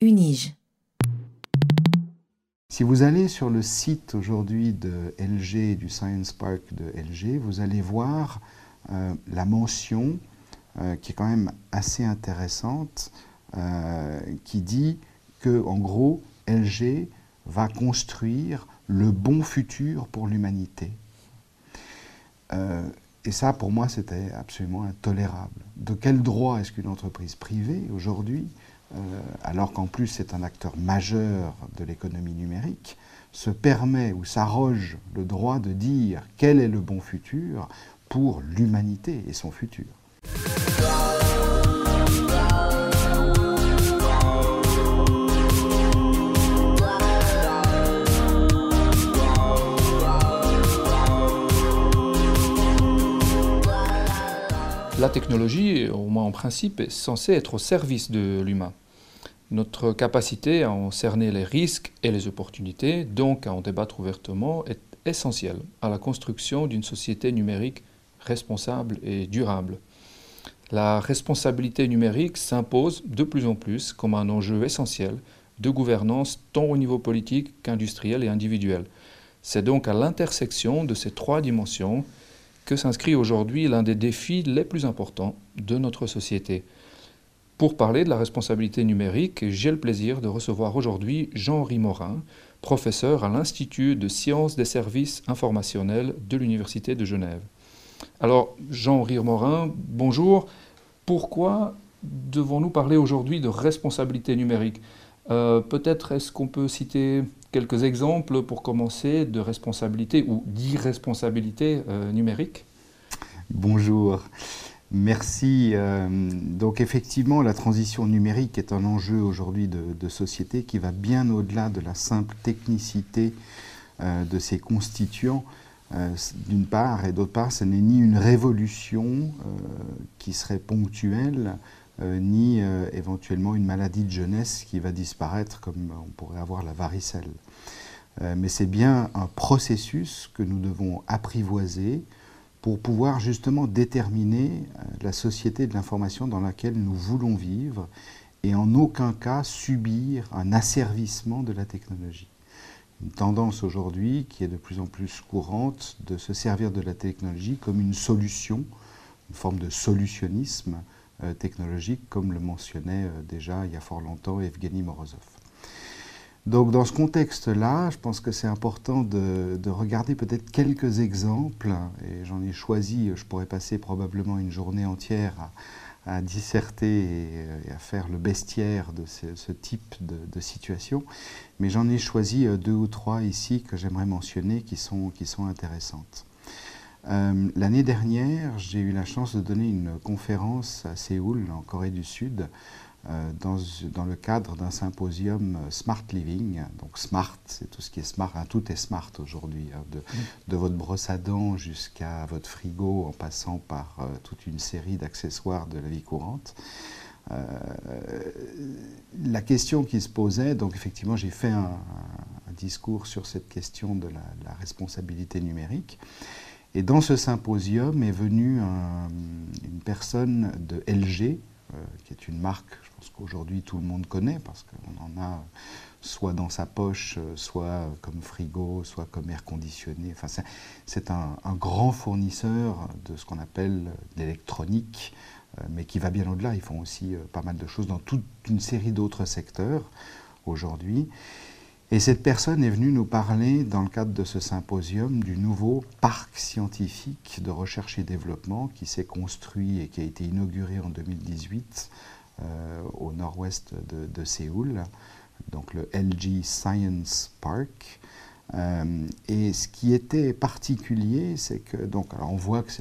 Unige. Si vous allez sur le site aujourd'hui de LG, du Science Park de LG, vous allez voir euh, la mention euh, qui est quand même assez intéressante, euh, qui dit que, en gros, LG va construire le bon futur pour l'humanité. et ça, pour moi, c'était absolument intolérable. De quel droit est-ce qu'une entreprise privée, aujourd'hui, alors qu'en plus c'est un acteur majeur de l'économie numérique, se permet ou s'arroge le droit de dire quel est le bon futur pour l'humanité et son futur. La technologie, au moins en principe, est censée être au service de l'humain. Notre capacité à en cerner les risques et les opportunités, donc à en débattre ouvertement, est essentielle à la construction d'une société numérique responsable et durable. La responsabilité numérique s'impose de plus en plus comme un enjeu essentiel de gouvernance tant au niveau politique qu'industriel et individuel. C'est donc à l'intersection de ces trois dimensions que s'inscrit aujourd'hui l'un des défis les plus importants de notre société. Pour parler de la responsabilité numérique, j'ai le plaisir de recevoir aujourd'hui Jean-Henri Morin, professeur à l'Institut de sciences des services informationnels de l'Université de Genève. Alors, Jean-Henri Morin, bonjour. Pourquoi devons-nous parler aujourd'hui de responsabilité numérique? Euh, Peut-être est-ce qu'on peut citer quelques exemples pour commencer de responsabilité ou d'irresponsabilité euh, numérique Bonjour. Merci. Euh, donc effectivement, la transition numérique est un enjeu aujourd'hui de, société qui va bien au-delà de la simple technicité de ses constituants. Euh, d'une part, et d'autre part, ce n'est ni une révolution euh, qui serait ponctuelle, euh, ni éventuellement une maladie de jeunesse qui va disparaître comme on pourrait avoir la varicelle. mais c'est bien un processus que nous devons apprivoiser pour pouvoir justement déterminer la société de l'information dans laquelle nous voulons vivre et en aucun cas subir un asservissement de la technologie une tendance aujourd'hui qui est de plus en plus courante de se servir de la technologie comme une solution, une forme de solutionnisme euh, technologique, comme le mentionnait euh, déjà il y a fort longtemps Evgeny Morozov. Donc dans ce contexte-là, je pense que c'est important de, de regarder peut-être quelques exemples, et j'en ai choisi, je pourrais passer probablement une journée entière à, à disserter et, à faire le bestiaire de ce, type de, situation. Mais j'en ai choisi euh, deux ou trois ici que j'aimerais mentionner qui sont, qui sont intéressantes. Euh, l'année dernière, j'ai eu la chance de donner une conférence à Séoul, en Corée du Sud, euh, dans, dans, le cadre d'un symposium Smart Living. Donc smart, c'est tout ce qui est smart, hein, tout est smart aujourd'hui, hein, de, de, votre brosse à dents jusqu'à votre frigo, en passant par euh, toute une série d'accessoires de la vie courante. la question qui se posait, donc effectivement j'ai fait un, discours sur cette question de la, la, responsabilité numérique. Et dans ce symposium est venue une personne de LG, qui est une marque ce qu'aujourd'hui tout le monde connaît, parce qu'on en a soit dans sa poche, soit comme frigo, soit comme air conditionné. Enfin, c'est un, grand fournisseur de ce qu'on appelle l'électronique, euh, mais qui va bien au-delà. Ils font aussi euh, pas mal de choses dans toute une série d'autres secteurs aujourd'hui. Et cette personne est venue nous parler, dans le cadre de ce symposium, du nouveau parc scientifique de recherche et développement qui s'est construit et qui a été inauguré en 2018 euh, au nord-ouest de, Séoul, donc le LG Science Park. Euh, et ce qui était particulier, c'est que, donc, on voit que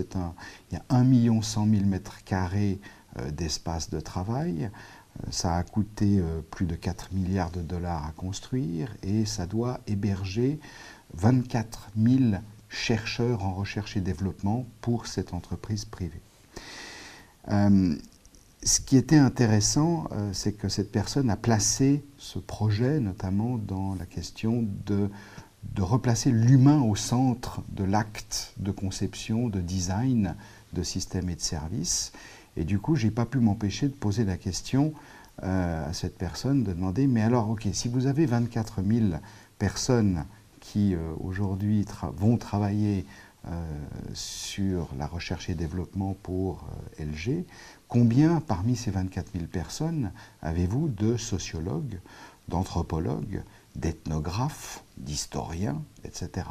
y a 1 100 000 mètres carrés euh, d'espace de travail. Ça a coûté plus de 4 milliards de dollars à construire et ça doit héberger 24 000 chercheurs en recherche et développement pour cette entreprise privée ce qui était intéressant, euh, c'est que cette personne a placé ce projet notamment dans la question de, de replacer l'humain au centre de l'acte de conception, de design de systèmes et de services. Et du coup, je n'ai pas pu m'empêcher de poser la question à cette personne de demander, mais alors, ok, si vous avez 24 000 personnes qui aujourd'hui vont travailler sur la recherche et développement pour LG, combien parmi ces 24 000 personnes avez-vous de sociologues, d'anthropologues, d'ethnographes, d'historiens, etc.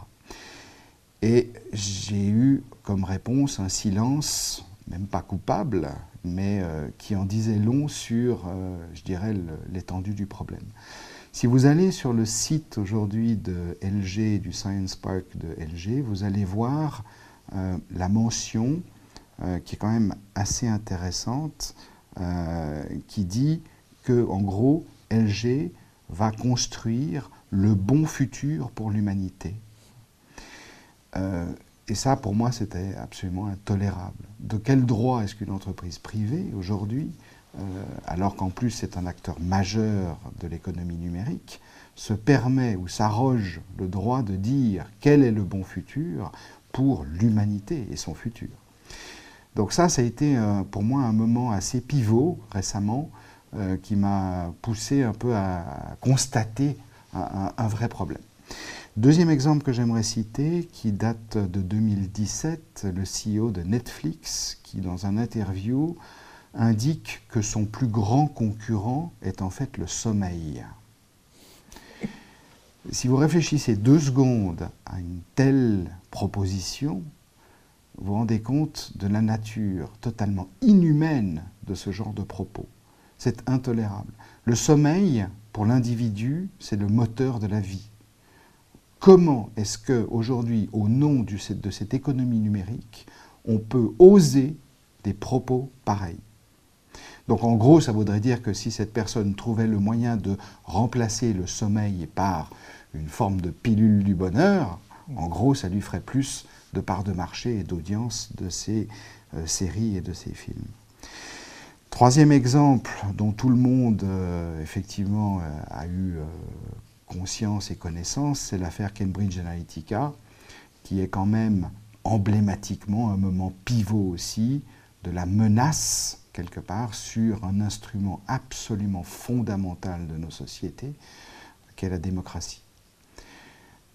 Et j'ai eu comme réponse un silence, même pas coupable, mais euh, qui en disait long sur, euh, je dirais, l'étendue du problème. Si vous allez sur le site aujourd'hui de LG, du Science Park de LG, vous allez voir euh, la mention qui est quand même assez intéressante, qui dit que, en gros, LG va construire le bon futur pour l'humanité. Euh, et ça, pour moi, c'était absolument intolérable. De quel droit est-ce qu'une entreprise privée, aujourd'hui, euh, alors qu'en plus c'est un acteur majeur de l'économie numérique, se permet ou s'arroge le droit de dire quel est le bon futur pour l'humanité et son futur? Donc ça, ça a été euh, pour moi un moment assez pivot récemment qui m'a poussé un peu à constater un, vrai problème. Deuxième exemple que j'aimerais citer, qui date de 2017, le CEO de Netflix, qui dans un interview indique que son plus grand concurrent est en fait le sommeil. Si vous réfléchissez deux secondes à une telle proposition, vous vous rendez compte de la nature totalement inhumaine de ce genre de propos. C'est intolérable. Le sommeil, pour l'individu, c'est le moteur de la vie. Comment est-ce qu'aujourd'hui, au nom de cette économie numérique, on peut oser des propos pareils? Donc en gros, ça voudrait dire que si cette personne trouvait le moyen de remplacer le sommeil par une forme de pilule du bonheur, en gros, ça lui ferait plus de parts de marché et d'audience de ces euh, séries et de ces films. Troisième exemple dont tout le monde, euh, effectivement, euh, a eu conscience et connaissance, c'est l'affaire Cambridge Analytica, qui est quand même emblématiquement un moment pivot aussi de la menace, quelque part, sur un instrument absolument fondamental de nos sociétés, qu'est la démocratie.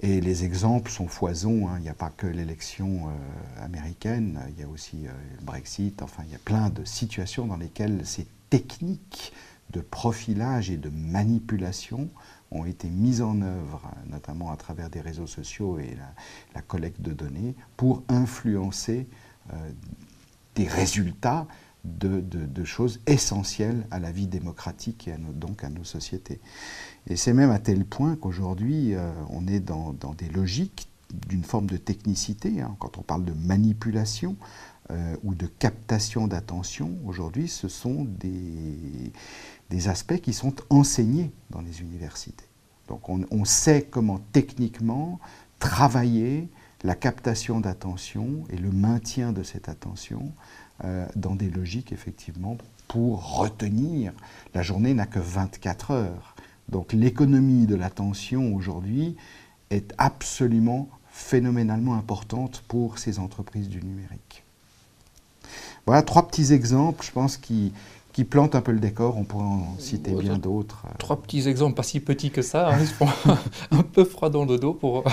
Et les exemples sont foisons. Hein. Il n'y a pas que l'élection euh, américaine, il y a aussi euh, le Brexit. Enfin, il y a plein de situations dans lesquelles ces techniques de profilage et de manipulation ont été mises en œuvre, notamment à travers des réseaux sociaux et la, collecte de données, pour influencer euh, des résultats de, choses essentielles à la vie démocratique et donc à nos sociétés. Et c'est même à tel point qu'aujourd'hui, euh, on est dans, des logiques d'une forme de technicité. Hein. Quand on parle de manipulation euh, ou de captation d'attention, aujourd'hui, ce sont des, des, aspects qui sont enseignés dans les universités. Donc on, sait comment techniquement travailler la captation d'attention et le maintien de cette attention euh, dans des logiques, effectivement, pour retenir. La journée n'a que 24 heures. Donc l'économie de l'attention aujourd'hui est absolument phénoménalement importante pour ces entreprises du numérique. Voilà trois petits exemples, je pense, qui, qui plantent un peu le décor. On pourrait en citer bien d'autres. Trois petits exemples, pas si petits que ça, hein, un peu froid dans le dos pour,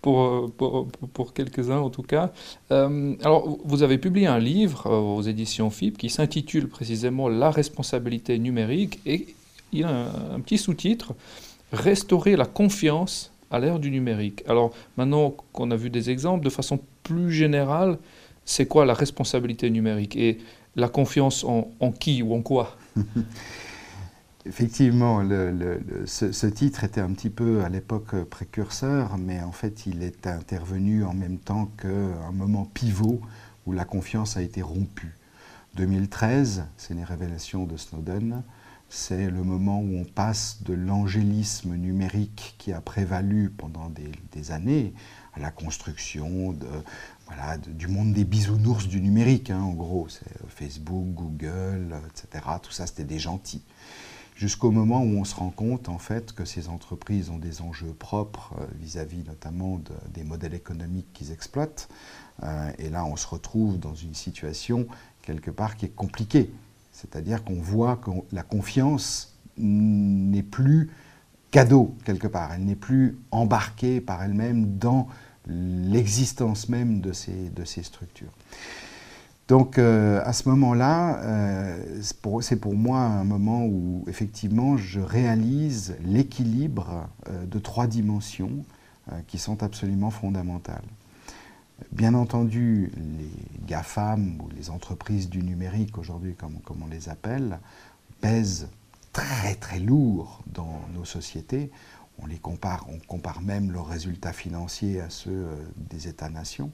pour, pour, pour quelques-uns en tout cas. Euh, alors, vous avez publié un livre euh, aux éditions FIP qui s'intitule précisément La responsabilité numérique et il y a un, un petit sous-titre Restaurer la confiance à l'ère du numérique. Alors, maintenant qu'on a vu des exemples, de façon plus générale, c'est quoi la responsabilité numérique? Et la confiance en, qui ou en quoi Effectivement, ce, titre était un petit peu à l'époque précurseur, mais en fait il est intervenu en même temps qu'un moment pivot où la confiance a été rompue. 2013, c'est les révélations de Snowden, c'est le moment où on passe de l'angélisme numérique qui a prévalu pendant des années à la construction de, du monde des bisounours du numérique, hein, en gros. C'est euh, Facebook, Google, etc. Tout ça, c'était des gentils. Jusqu'au moment où on se rend compte, en fait, que ces entreprises ont des enjeux propres euh, vis-à-vis notamment des modèles économiques qu'ils exploitent. Euh, et là, on se retrouve dans une situation, quelque part, qui est compliquée. C'est-à-dire qu'on voit que la confiance n'est plus cadeau quelque part, elle n'est plus embarquée par elle-même dans l'existence même de ces, structures. Donc euh, à ce moment-là, euh, c'est pour, moi un moment où effectivement je réalise l'équilibre euh, de trois dimensions qui sont absolument fondamentales. Bien entendu, les GAFAM ou les entreprises du numérique aujourd'hui, comme, comme on les appelle, pèsent très très lourd dans nos sociétés. On les compare, on compare même leurs résultats financiers à ceux des États-nations.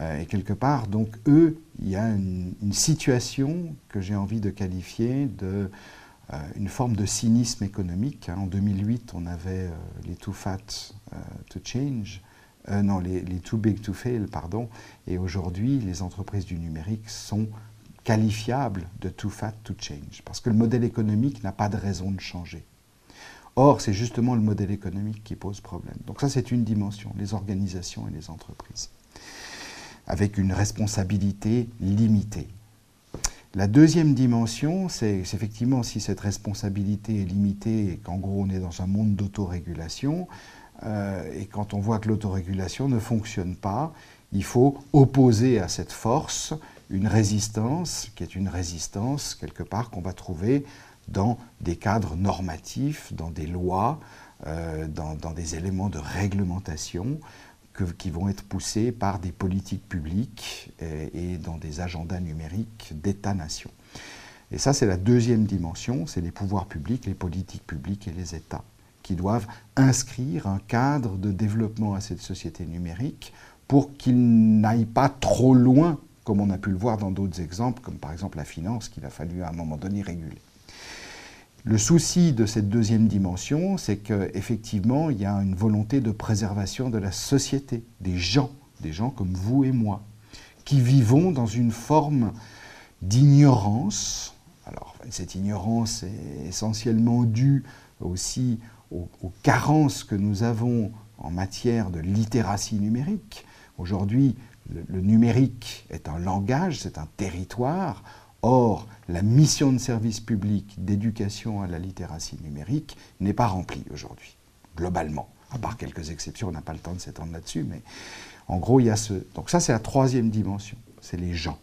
Euh, et quelque part, donc eux, il y a une, situation que j'ai envie de qualifier de euh, une forme de cynisme économique. Hein. En 2008, on avait euh, les too fat to change, non, les, too big to fail, pardon. Et aujourd'hui, les entreprises du numérique sont qualifiables de too fat to change, parce que le modèle économique n'a pas de raison de changer. Or, c'est justement le modèle économique qui pose problème. Donc ça, c'est une dimension, les organisations et les entreprises avec une responsabilité limitée. La deuxième dimension, c'est effectivement si cette responsabilité est limitée et qu'en gros on est dans un monde d'autorégulation, euh, et quand on voit que l'autorégulation ne fonctionne pas, il faut opposer à cette force une résistance, qui est une résistance quelque part qu'on va trouver dans des cadres normatifs, dans des lois, euh, dans, dans, des éléments de réglementation, qui vont être poussés par des politiques publiques et, dans des agendas numériques d'État-nation. Et ça, c'est la deuxième dimension, c'est les pouvoirs publics, les politiques publiques et les États qui doivent inscrire un cadre de développement à cette société numérique pour qu'il n'aille pas trop loin, comme on a pu le voir dans d'autres exemples, comme par exemple la finance qu'il a fallu à un moment donné réguler. Le souci de cette deuxième dimension, c'est qu'effectivement, il y a une volonté de préservation de la société, des gens, des gens comme vous et moi, qui vivons dans une forme d'ignorance. Alors, cette ignorance est essentiellement due aussi aux, carences que nous avons en matière de littératie numérique. Aujourd'hui, le numérique est un langage, c'est un territoire. Or, la mission de service public d'éducation à la littératie numérique n'est pas remplie aujourd'hui, globalement. À part quelques exceptions, on n'a pas le temps de s'étendre là-dessus, mais en gros, il y a ce. Donc, ça, c'est la troisième dimension c'est les gens,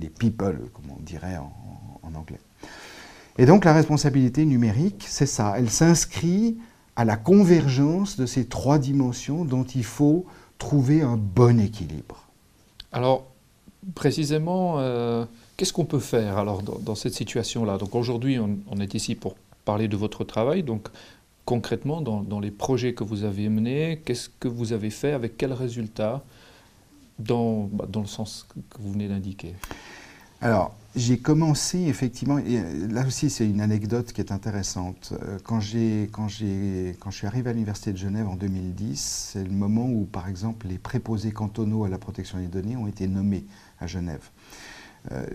les people, comme on dirait en, en anglais. Et donc, la responsabilité numérique, c'est ça. Elle s'inscrit à la convergence de ces trois dimensions dont il faut trouver un bon équilibre. Alors, précisément, euh, qu'est-ce qu'on peut faire alors dans, cette situation-là? Donc aujourd'hui, on, est ici pour parler de votre travail. Donc concrètement, dans, les projets que vous avez menés, qu'est-ce que vous avez fait Avec quels résultats dans, bah, dans le sens que vous venez d'indiquer? Alors, j'ai commencé effectivement, euh, là aussi c'est une anecdote qui est intéressante. Euh, quand, quand, quand je suis arrivé à l'Université de Genève en 2010, c'est le moment où, par exemple, les préposés cantonaux à la protection des données ont été nommés à Genève. Euh,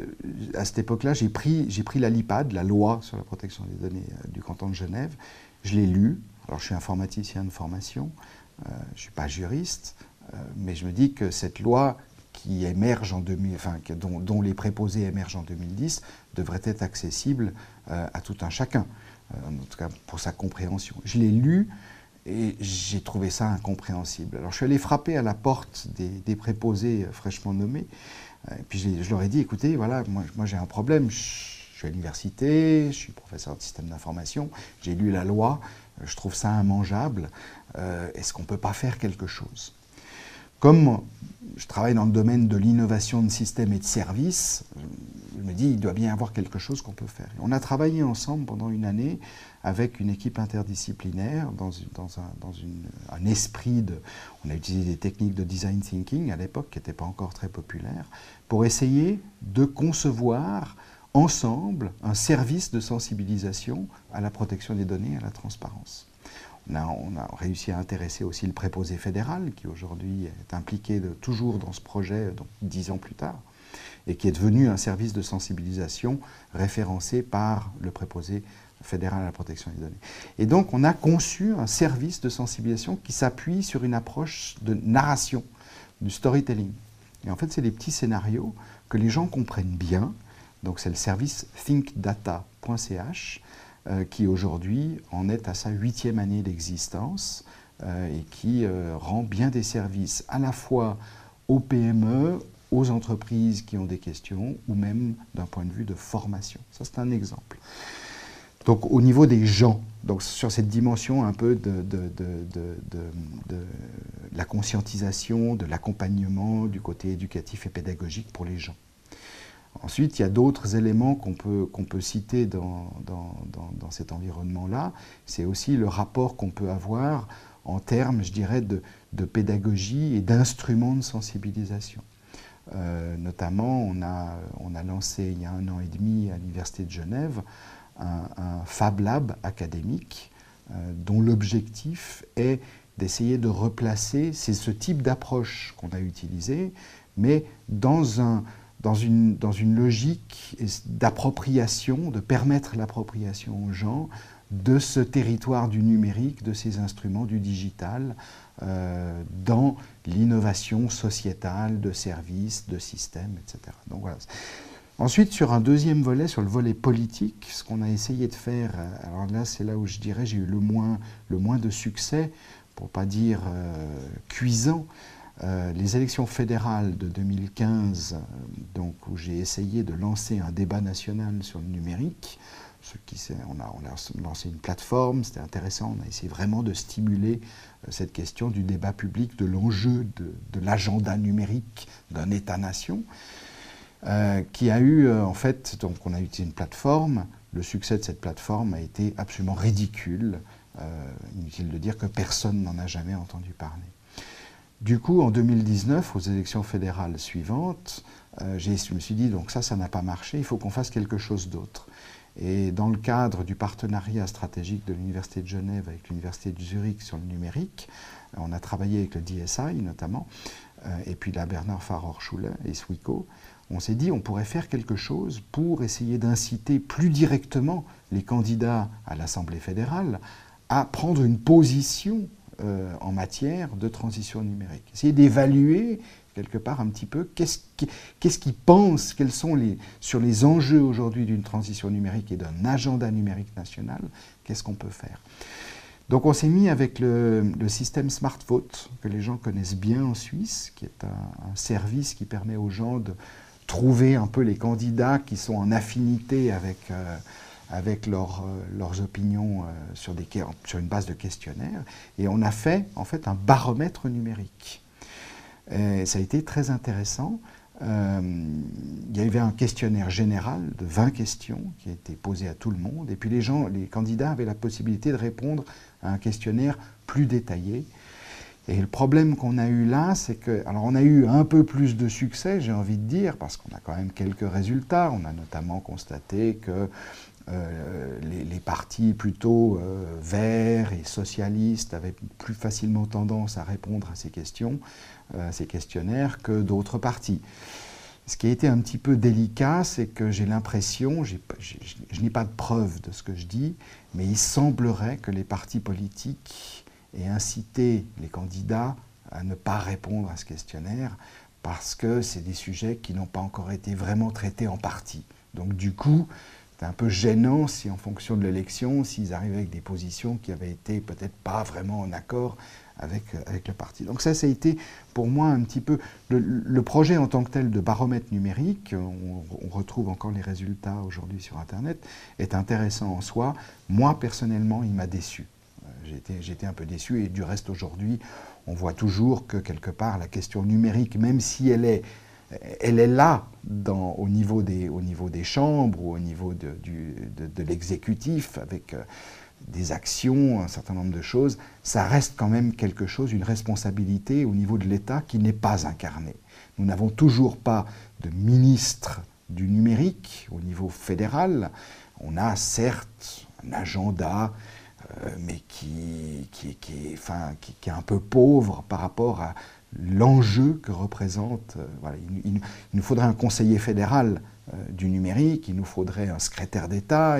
à cette époque-là, j'ai pris, pris la LIPAD, la loi sur la protection des données du canton de Genève. Je l'ai lu. Alors, je suis informaticien de formation, je ne suis pas juriste, mais je me dis que cette loi qui émerge en 2000, enfin, dont, les préposés émergent en 2010 devrait être accessible euh, à tout un chacun, euh, en tout cas pour sa compréhension. Je l'ai lu et j'ai trouvé ça incompréhensible. Alors je suis allé frapper à la porte des, préposés euh, fraîchement nommés, et puis je leur ai dit, écoutez, voilà, moi, j'ai un problème, je, suis à l'université, je suis professeur de système d'information, j'ai lu la loi, je trouve ça immangeable, est-ce qu'on ne peut pas faire quelque chose? Comme je travaille dans le domaine de l'innovation de systèmes et de services, je me dis il doit bien y avoir quelque chose qu'on peut faire. on a travaillé ensemble pendant une année avec une équipe interdisciplinaire dans, un, esprit de... On a utilisé des techniques de design thinking à l'époque qui n'étaient pas encore très populaires pour essayer de concevoir ensemble un service de sensibilisation à la protection des données et à la transparence. On a, réussi à intéresser aussi le préposé fédéral, qui aujourd'hui est impliqué toujours dans ce projet, donc dix ans plus tard, et qui est devenu un service de sensibilisation référencé par le préposé fédéral à la protection des données. Et donc on a conçu un service de sensibilisation qui s'appuie sur une approche de narration, du storytelling. Et en fait, c'est des petits scénarios que les gens comprennent bien, Donc c'est le service thinkdata.ch qui aujourd'hui en est à sa huitième année d'existence et qui rend bien des services à la fois aux PME, aux entreprises qui ont des questions ou même d'un point de vue de formation. Ça, c'est un exemple. Donc, au niveau des gens, donc sur cette dimension un peu de, la conscientisation, de l'accompagnement du côté éducatif et pédagogique pour les gens. Ensuite, il y a d'autres éléments qu'on peut, peut citer dans, dans, dans cet environnement-là. C'est aussi le rapport qu'on peut avoir en termes, je dirais, de, pédagogie et d'instruments de sensibilisation. Euh, notamment, on a, on a lancé il y a un an et demi à l'Université de Genève un, Fab Lab académique euh, dont l'objectif est d'essayer de replacer, c'est ce type d'approche qu'on a utilisé, mais dans, un, dans, une, dans une logique d'appropriation, de permettre l'appropriation aux gens de ce territoire du numérique, de ces instruments du digital, euh, dans l'innovation sociétale, de services, de systèmes, etc. Donc voilà. Ensuite, sur un deuxième volet, sur le volet politique, ce qu'on a essayé de faire, euh, alors là c'est là où je dirais j'ai eu le moins, le moins de succès, pour pas dire euh, cuisant, les élections fédérales de 2015, donc, où j'ai essayé de lancer un débat national sur le numérique, on, a, lancé une plateforme, c'était intéressant, on a essayé vraiment de stimuler euh, cette question du débat public, de l'enjeu de, l'agenda numérique d'un État-nation, euh, qui a eu euh, en fait, donc on a utilisé une plateforme, le succès de cette plateforme a été absolument ridicule, inutile de dire que personne n'en a jamais entendu parler. Du coup, en 2019, aux élections fédérales suivantes, je me suis dit, donc ça, ça n'a pas marché, il faut qu'on fasse quelque chose d'autre. Et dans le cadre du partenariat stratégique de l'Université de Genève avec l'Université de Zurich sur le numérique, on a travaillé avec le DSI notamment, euh, et puis la Bernard Faror-Schuller et SWICO. On s'est dit on pourrait faire quelque chose pour essayer d'inciter plus directement les candidats à l'Assemblée fédérale à prendre une position euh, en matière de transition numérique. Essayer d'évaluer quelque part un petit peu qu'est-ce qu'ils pensent, quels sont les, sur les enjeux aujourd'hui d'une transition numérique et d'un agenda numérique national, qu'est-ce qu'on peut faire. Donc on s'est mis avec le, système Smart Vote, que les gens connaissent bien en Suisse, qui est un, service qui permet aux gens de trouver un peu les candidats qui sont en affinité avec, euh, avec euh, leurs opinions euh, sur, des, sur une base de questionnaires. Et on a fait en fait un baromètre numérique. Ça a été très intéressant. Il y avait un questionnaire général de 20 questions qui a été posé à tout le monde. Et puis les gens, les candidats avaient la possibilité de répondre à un questionnaire plus détaillé. Et le problème qu'on a eu là, c'est que, alors on a eu un peu plus de succès, j'ai envie de dire, parce qu'on a quand même quelques résultats. On a notamment constaté que euh, les, partis plutôt euh, verts et socialistes avaient plus facilement tendance à répondre à ces questions, euh, à ces questionnaires, que d'autres partis. Ce qui a été un petit peu délicat, c'est que j'ai l'impression, je n'ai pas de preuve de ce que je dis, mais il semblerait que les partis politiques aient incité les candidats à ne pas répondre à ce questionnaire parce que c'est des sujets qui n'ont pas encore été vraiment traités en partie. Donc du coup, c'est un peu gênant si en fonction de l'élection, s'ils arrivaient avec des positions qui avaient été peut-être pas vraiment en accord avec, avec le parti. Donc ça, ça a été pour moi un petit peu le, projet en tant que tel de baromètre numérique, on, retrouve encore les résultats aujourd'hui sur Internet, est intéressant en soi. Moi, personnellement, il m'a déçu. Été un peu déçu et du reste aujourd'hui, on voit toujours que quelque part la question numérique, même si elle est elle est là au, niveau des, chambres ou au niveau de, l'exécutif avec euh, des actions, un certain nombre de choses, ça reste quand même quelque chose, une responsabilité au niveau de l'État qui n'est pas incarnée. Nous n'avons toujours pas de ministre du numérique au niveau fédéral. On a certes un agenda, mais qui, est un peu pauvre par rapport à l'enjeu que représente. Euh, voilà, il, nous faudrait un conseiller fédéral euh, du numérique, il nous faudrait un secrétaire d'État,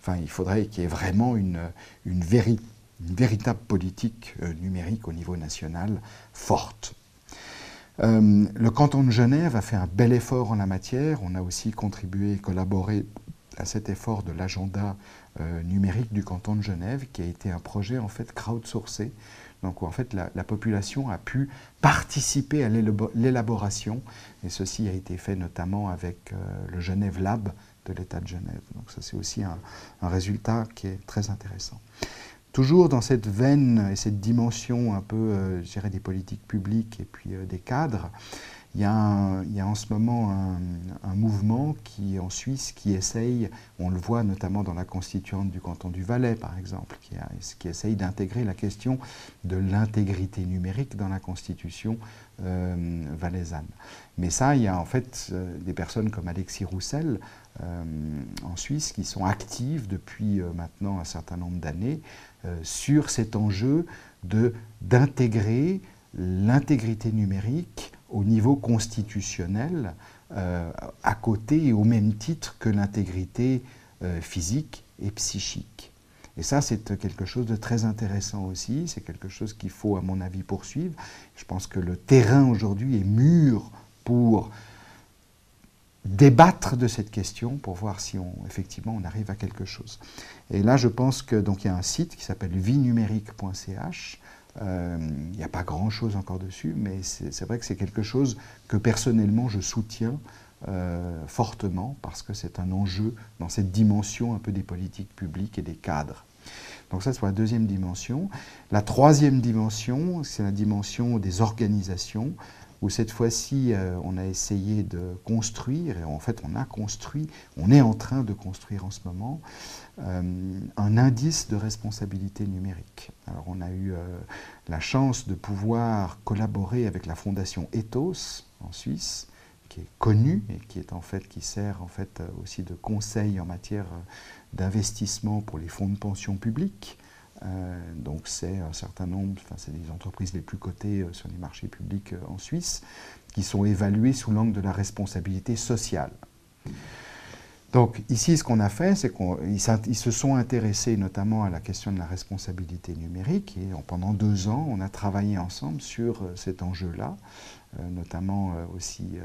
enfin, il faudrait qu'il y ait vraiment une, véritable politique euh, numérique au niveau national forte. Euh, le canton de Genève a fait un bel effort en la matière. On a aussi contribué et collaboré à cet effort de l'agenda euh, numérique du canton de Genève, qui a été un projet en fait crowdsourcé, donc où en fait la, population a pu participer à l'élaboration, et ceci a été fait notamment avec euh, le Genève Lab de l'État de Genève. Donc ça c'est aussi un, résultat qui est très intéressant. Toujours dans cette veine et cette dimension un peu, euh, des politiques publiques et puis des cadres, il y, a en ce moment un, mouvement qui, en Suisse qui essaye, on le voit notamment dans la constituante du canton du Valais par exemple, qui, essaye d'intégrer la question de l'intégrité numérique dans la constitution euh, valaisanne. Mais ça, il y a en fait euh, des personnes comme Alexis Roussel euh, en Suisse qui sont actives depuis maintenant un certain nombre d'années sur cet enjeu d'intégrer l'intégrité numérique au niveau constitutionnel, euh, à côté et au même titre que l'intégrité euh, physique et psychique. Et ça, c'est quelque chose de très intéressant aussi, c'est quelque chose qu'il faut, à mon avis, poursuivre. Je pense que le terrain aujourd'hui est mûr pour débattre de cette question pour voir si on, effectivement on arrive à quelque chose. Et là, je pense que donc il y a un site qui s'appelle vienumérique.ch euh, il n'y a pas grand-chose encore dessus, mais c'est vrai que c'est quelque chose que personnellement je soutiens euh, fortement parce que c'est un enjeu dans cette dimension un peu des politiques publiques et des cadres. Donc ça, c'est la deuxième dimension. La troisième dimension, c'est la dimension des organisations où cette fois-ci, euh, on a essayé de construire, et en fait, on a construit, on est en train de construire en ce moment, euh, un indice de responsabilité numérique. Alors, on a eu euh, la chance de pouvoir collaborer avec la fondation Ethos en Suisse, qui est connue et qui sert en fait aussi de conseil en matière d'investissement pour les fonds de pension publics. Euh, donc c'est un certain nombre, enfin c'est les entreprises les plus cotées euh, sur les marchés publics euh, en Suisse, qui sont évaluées sous l'angle de la responsabilité sociale. Donc ici, ce qu'on a fait, c'est qu'ils se sont intéressés notamment à la question de la responsabilité numérique et pendant deux ans, on a travaillé ensemble sur cet enjeu-là, notamment aussi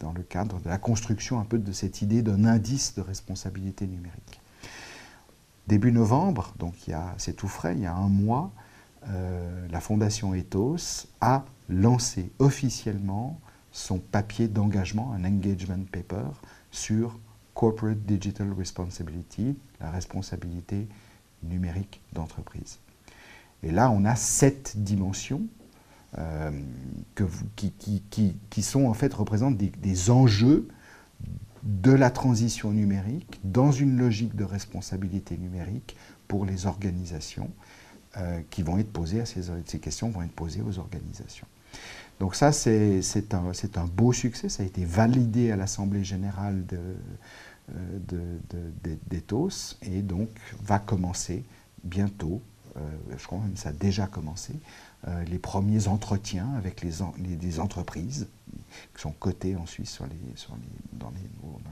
dans le cadre de la construction un peu de cette idée d'un indice de responsabilité numérique. Début novembre, donc c'est tout frais, il y a un mois, euh, la Fondation Ethos a lancé officiellement son papier d'engagement, un engagement paper, sur Corporate Digital Responsibility, la responsabilité numérique d'entreprise. Et là, on a sept dimensions euh, qui, sont en fait représentent des, des enjeux de la transition numérique dans une logique de responsabilité numérique pour les organisations euh, qui vont être posées à ces, questions vont être posées aux organisations. Donc ça, c'est un, un, beau succès, ça a été validé à l'Assemblée générale d'Ethos de, de, et donc va commencer bientôt, euh, je crois même ça a déjà commencé, euh, les premiers entretiens avec les, entreprises qui sont cotées en Suisse sur dans,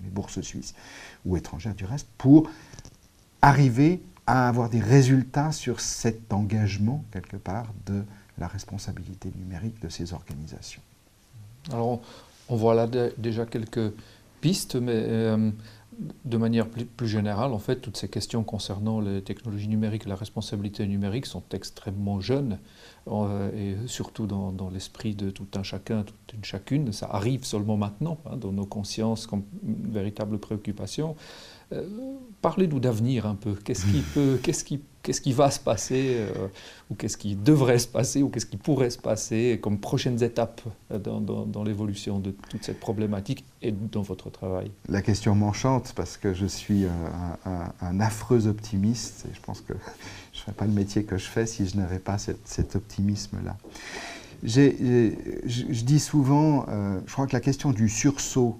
les, bourses suisses ou étrangères du reste, pour arriver à avoir des résultats sur cet engagement, quelque part, de la responsabilité numérique de ces organisations. Alors, on voit là déjà quelques pistes, mais euh, de manière plus, générale, en fait, toutes ces questions concernant les technologies numériques et la responsabilité numérique sont extrêmement jeunes, euh, et surtout dans, l'esprit de tout un chacun, toute une chacune. Ça arrive seulement maintenant, hein, dans nos consciences, comme une véritable préoccupation. Euh, parlez-nous d'avenir un peu. Qu'est-ce qui, peut, qu'est-ce qui, qu'est-ce qui va se passer, euh, ou qu'est-ce qui devrait se passer, ou qu'est-ce qui pourrait se passer comme prochaines étapes dans, dans, l'évolution de toute cette problématique et dans votre travail? La question m'enchante parce que je suis un, un, affreux optimiste et je pense que je ne ferais pas le métier que je fais si je n'avais pas cet optimisme-là. Je, dis souvent, euh, je crois que la question du sursaut,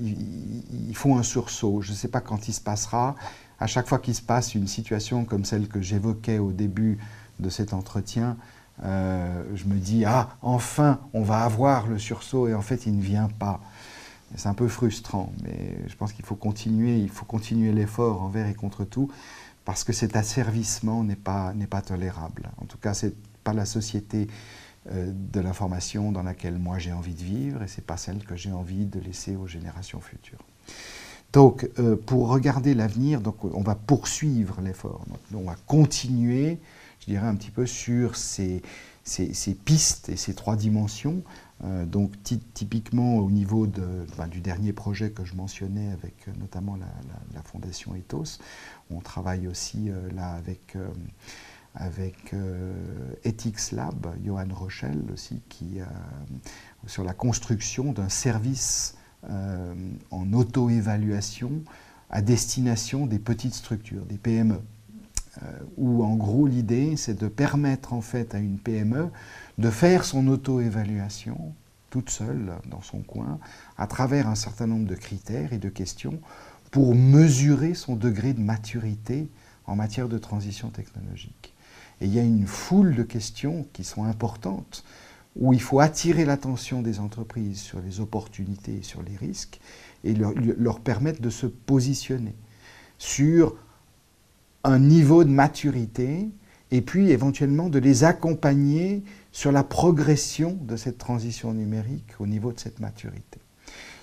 il, faut un sursaut. Je ne sais pas quand il se passera. À chaque fois qu'il se passe une situation comme celle que j'évoquais au début de cet entretien, euh, je me dis ah enfin on va avoir le sursaut et en fait il ne vient pas. C'est un peu frustrant, mais je pense qu'il faut continuer, il faut continuer l'effort envers et contre tout, parce que cet asservissement n'est pas, pas tolérable. En tout cas, c'est pas la société de l'information dans laquelle moi j'ai envie de vivre et c'est pas celle que j'ai envie de laisser aux générations futures. Donc, pour regarder l'avenir, donc on va poursuivre l'effort. On va continuer, je dirais un petit peu sur ces, ces, pistes et ces trois dimensions. Euh, donc typiquement au niveau de, ben, du dernier projet que je mentionnais avec euh, notamment la, fondation Ethos, on travaille aussi euh, là avec, avec Ethics Lab, Johan Rochelle aussi, qui, sur la construction d'un service en auto-évaluation à destination des petites structures, des PME. Euh, où en gros l'idée c'est de permettre en fait à une PME de faire son auto-évaluation toute seule dans son coin à travers un certain nombre de critères et de questions pour mesurer son degré de maturité en matière de transition technologique. Et il y a une foule de questions qui sont importantes où il faut attirer l'attention des entreprises sur les opportunités et sur les risques et leur, permettre de se positionner sur un niveau de maturité et puis éventuellement de les accompagner sur la progression de cette transition numérique au niveau de cette maturité.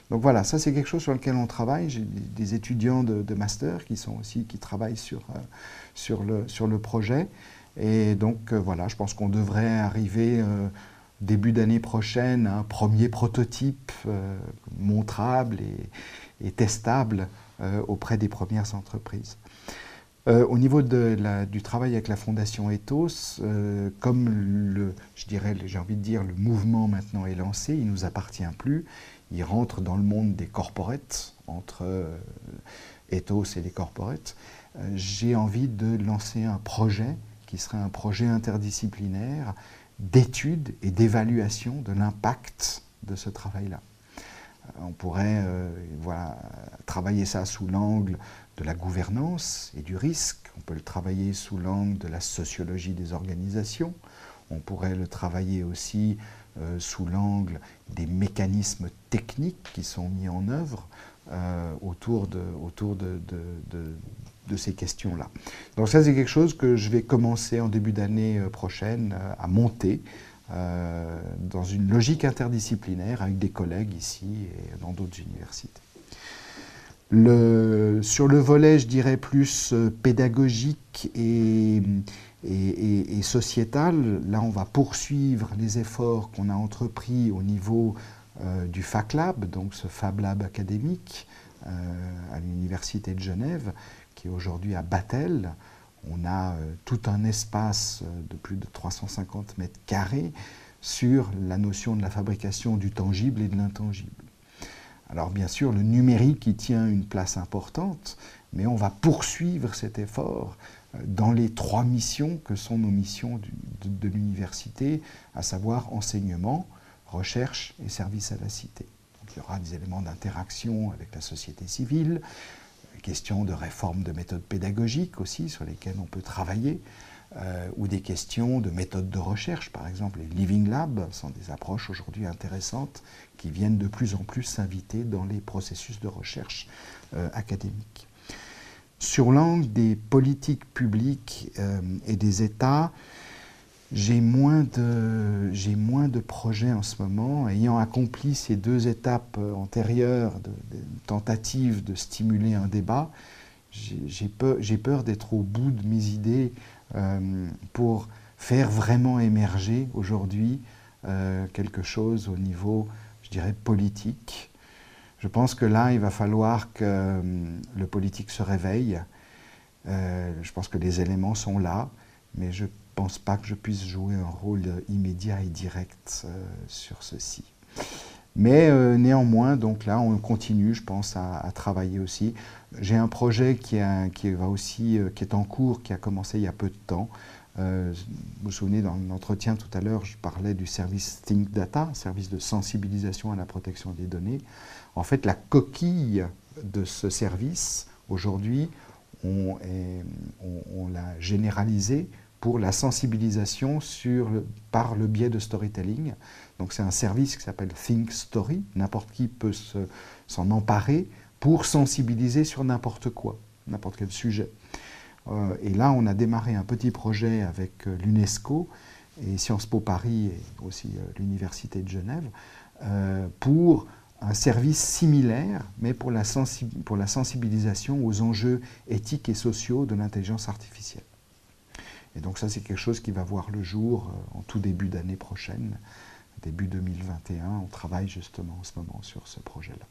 Donc voilà, ça c'est quelque chose sur lequel on travaille. J'ai des étudiants de, master qui sont aussi qui travaillent sur, euh, sur, le, sur le projet. Et donc euh, voilà, je pense qu'on devrait arriver euh, début d'année prochaine à un premier prototype montrable et, testable auprès des premières entreprises. Euh, au niveau du travail avec la Fondation Ethos, euh, comme je dirais, j'ai envie de dire, le mouvement maintenant est lancé, il ne nous appartient plus, il rentre dans le monde des corporates, entre euh, Ethos et les corporates, j'ai envie de lancer un projet qui serait un projet interdisciplinaire d'étude et d'évaluation de l'impact de ce travail-là. On pourrait voilà, travailler ça sous l'angle de la gouvernance et du risque. On peut le travailler sous l'angle de la sociologie des organisations. On pourrait le travailler aussi euh, sous l'angle des mécanismes techniques qui sont mis en œuvre euh, autour, de, autour de, ces questions-là. Donc ça, c'est quelque chose que je vais commencer en début d'année euh, prochaine à monter dans une logique interdisciplinaire avec des collègues ici et dans d'autres universités. Sur le volet, je dirais, plus euh, pédagogique et, sociétal, là, on va poursuivre les efforts qu'on a entrepris au niveau euh, du FACLab, donc ce Fab Lab académique euh, à l'Université de Genève, qui est aujourd'hui à Batel. On a tout un espace de plus de 350 mètres carrés sur la notion de la fabrication du tangible et de l'intangible. Alors bien sûr, le numérique y tient une place importante, mais on va poursuivre cet effort euh, dans les trois missions que sont nos missions de, l'université, à savoir enseignement, recherche et service à la cité. il y aura des éléments d'interaction avec la société civile, questions de réforme de méthodes pédagogiques aussi sur lesquelles on peut travailler, euh, ou des questions de méthodes de recherche. Par exemple, les Living Labs sont des approches aujourd'hui intéressantes qui viennent de plus en plus s'inviter dans les processus de recherche euh, académique. Sur l'angle des politiques publiques euh, et des États, j'ai moins, de, moins de projets en ce moment. Ayant accompli ces deux étapes antérieures de, de tentatives de stimuler un débat, j'ai peur, d'être au bout de mes idées euh, pour faire vraiment émerger aujourd'hui euh, quelque chose au niveau, je dirais, politique. Je pense que là, il va falloir que euh, le politique se réveille. je pense que les éléments sont là, mais je pense pas que je puisse jouer un rôle immédiat et direct sur ceci. Mais néanmoins, donc là, on continue, je pense, à travailler aussi. J'ai un projet qui, va aussi, euh, qui est en cours, qui a commencé il y a peu de temps. Euh, vous vous souvenez, dans l'entretien tout à l'heure, je parlais du service Think Data, service de sensibilisation à la protection des données. En fait, la coquille de ce service, aujourd'hui, on, l'a généralisé pour la sensibilisation par le biais de storytelling. Donc c'est un service qui s'appelle Think Story. N'importe qui peut s'en emparer pour sensibiliser sur n'importe quoi, n'importe quel sujet. Euh, et là, on a démarré un petit projet avec euh, l'UNESCO et Sciences Po Paris et aussi l'Université de Genève pour un service similaire, mais pour la sensibilisation aux enjeux éthiques et sociaux de l'intelligence artificielle. Et donc ça, c'est quelque chose qui va voir le jour en tout début d'année prochaine, début 2021. On travaille justement en ce moment sur ce projet-là.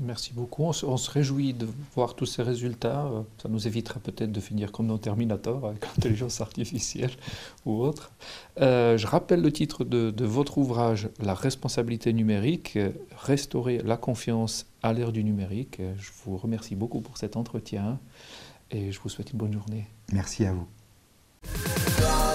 Merci beaucoup. On se, réjouit de voir tous ces résultats. Euh, ça nous évitera peut-être de finir comme dans Terminator avec l'intelligence artificielle ou autre. Euh, je rappelle le titre de, de, votre ouvrage, La responsabilité numérique, restaurer la confiance à l'ère du numérique. Je vous remercie beaucoup pour cet entretien et je vous souhaite une bonne journée. Merci à vous. Bye.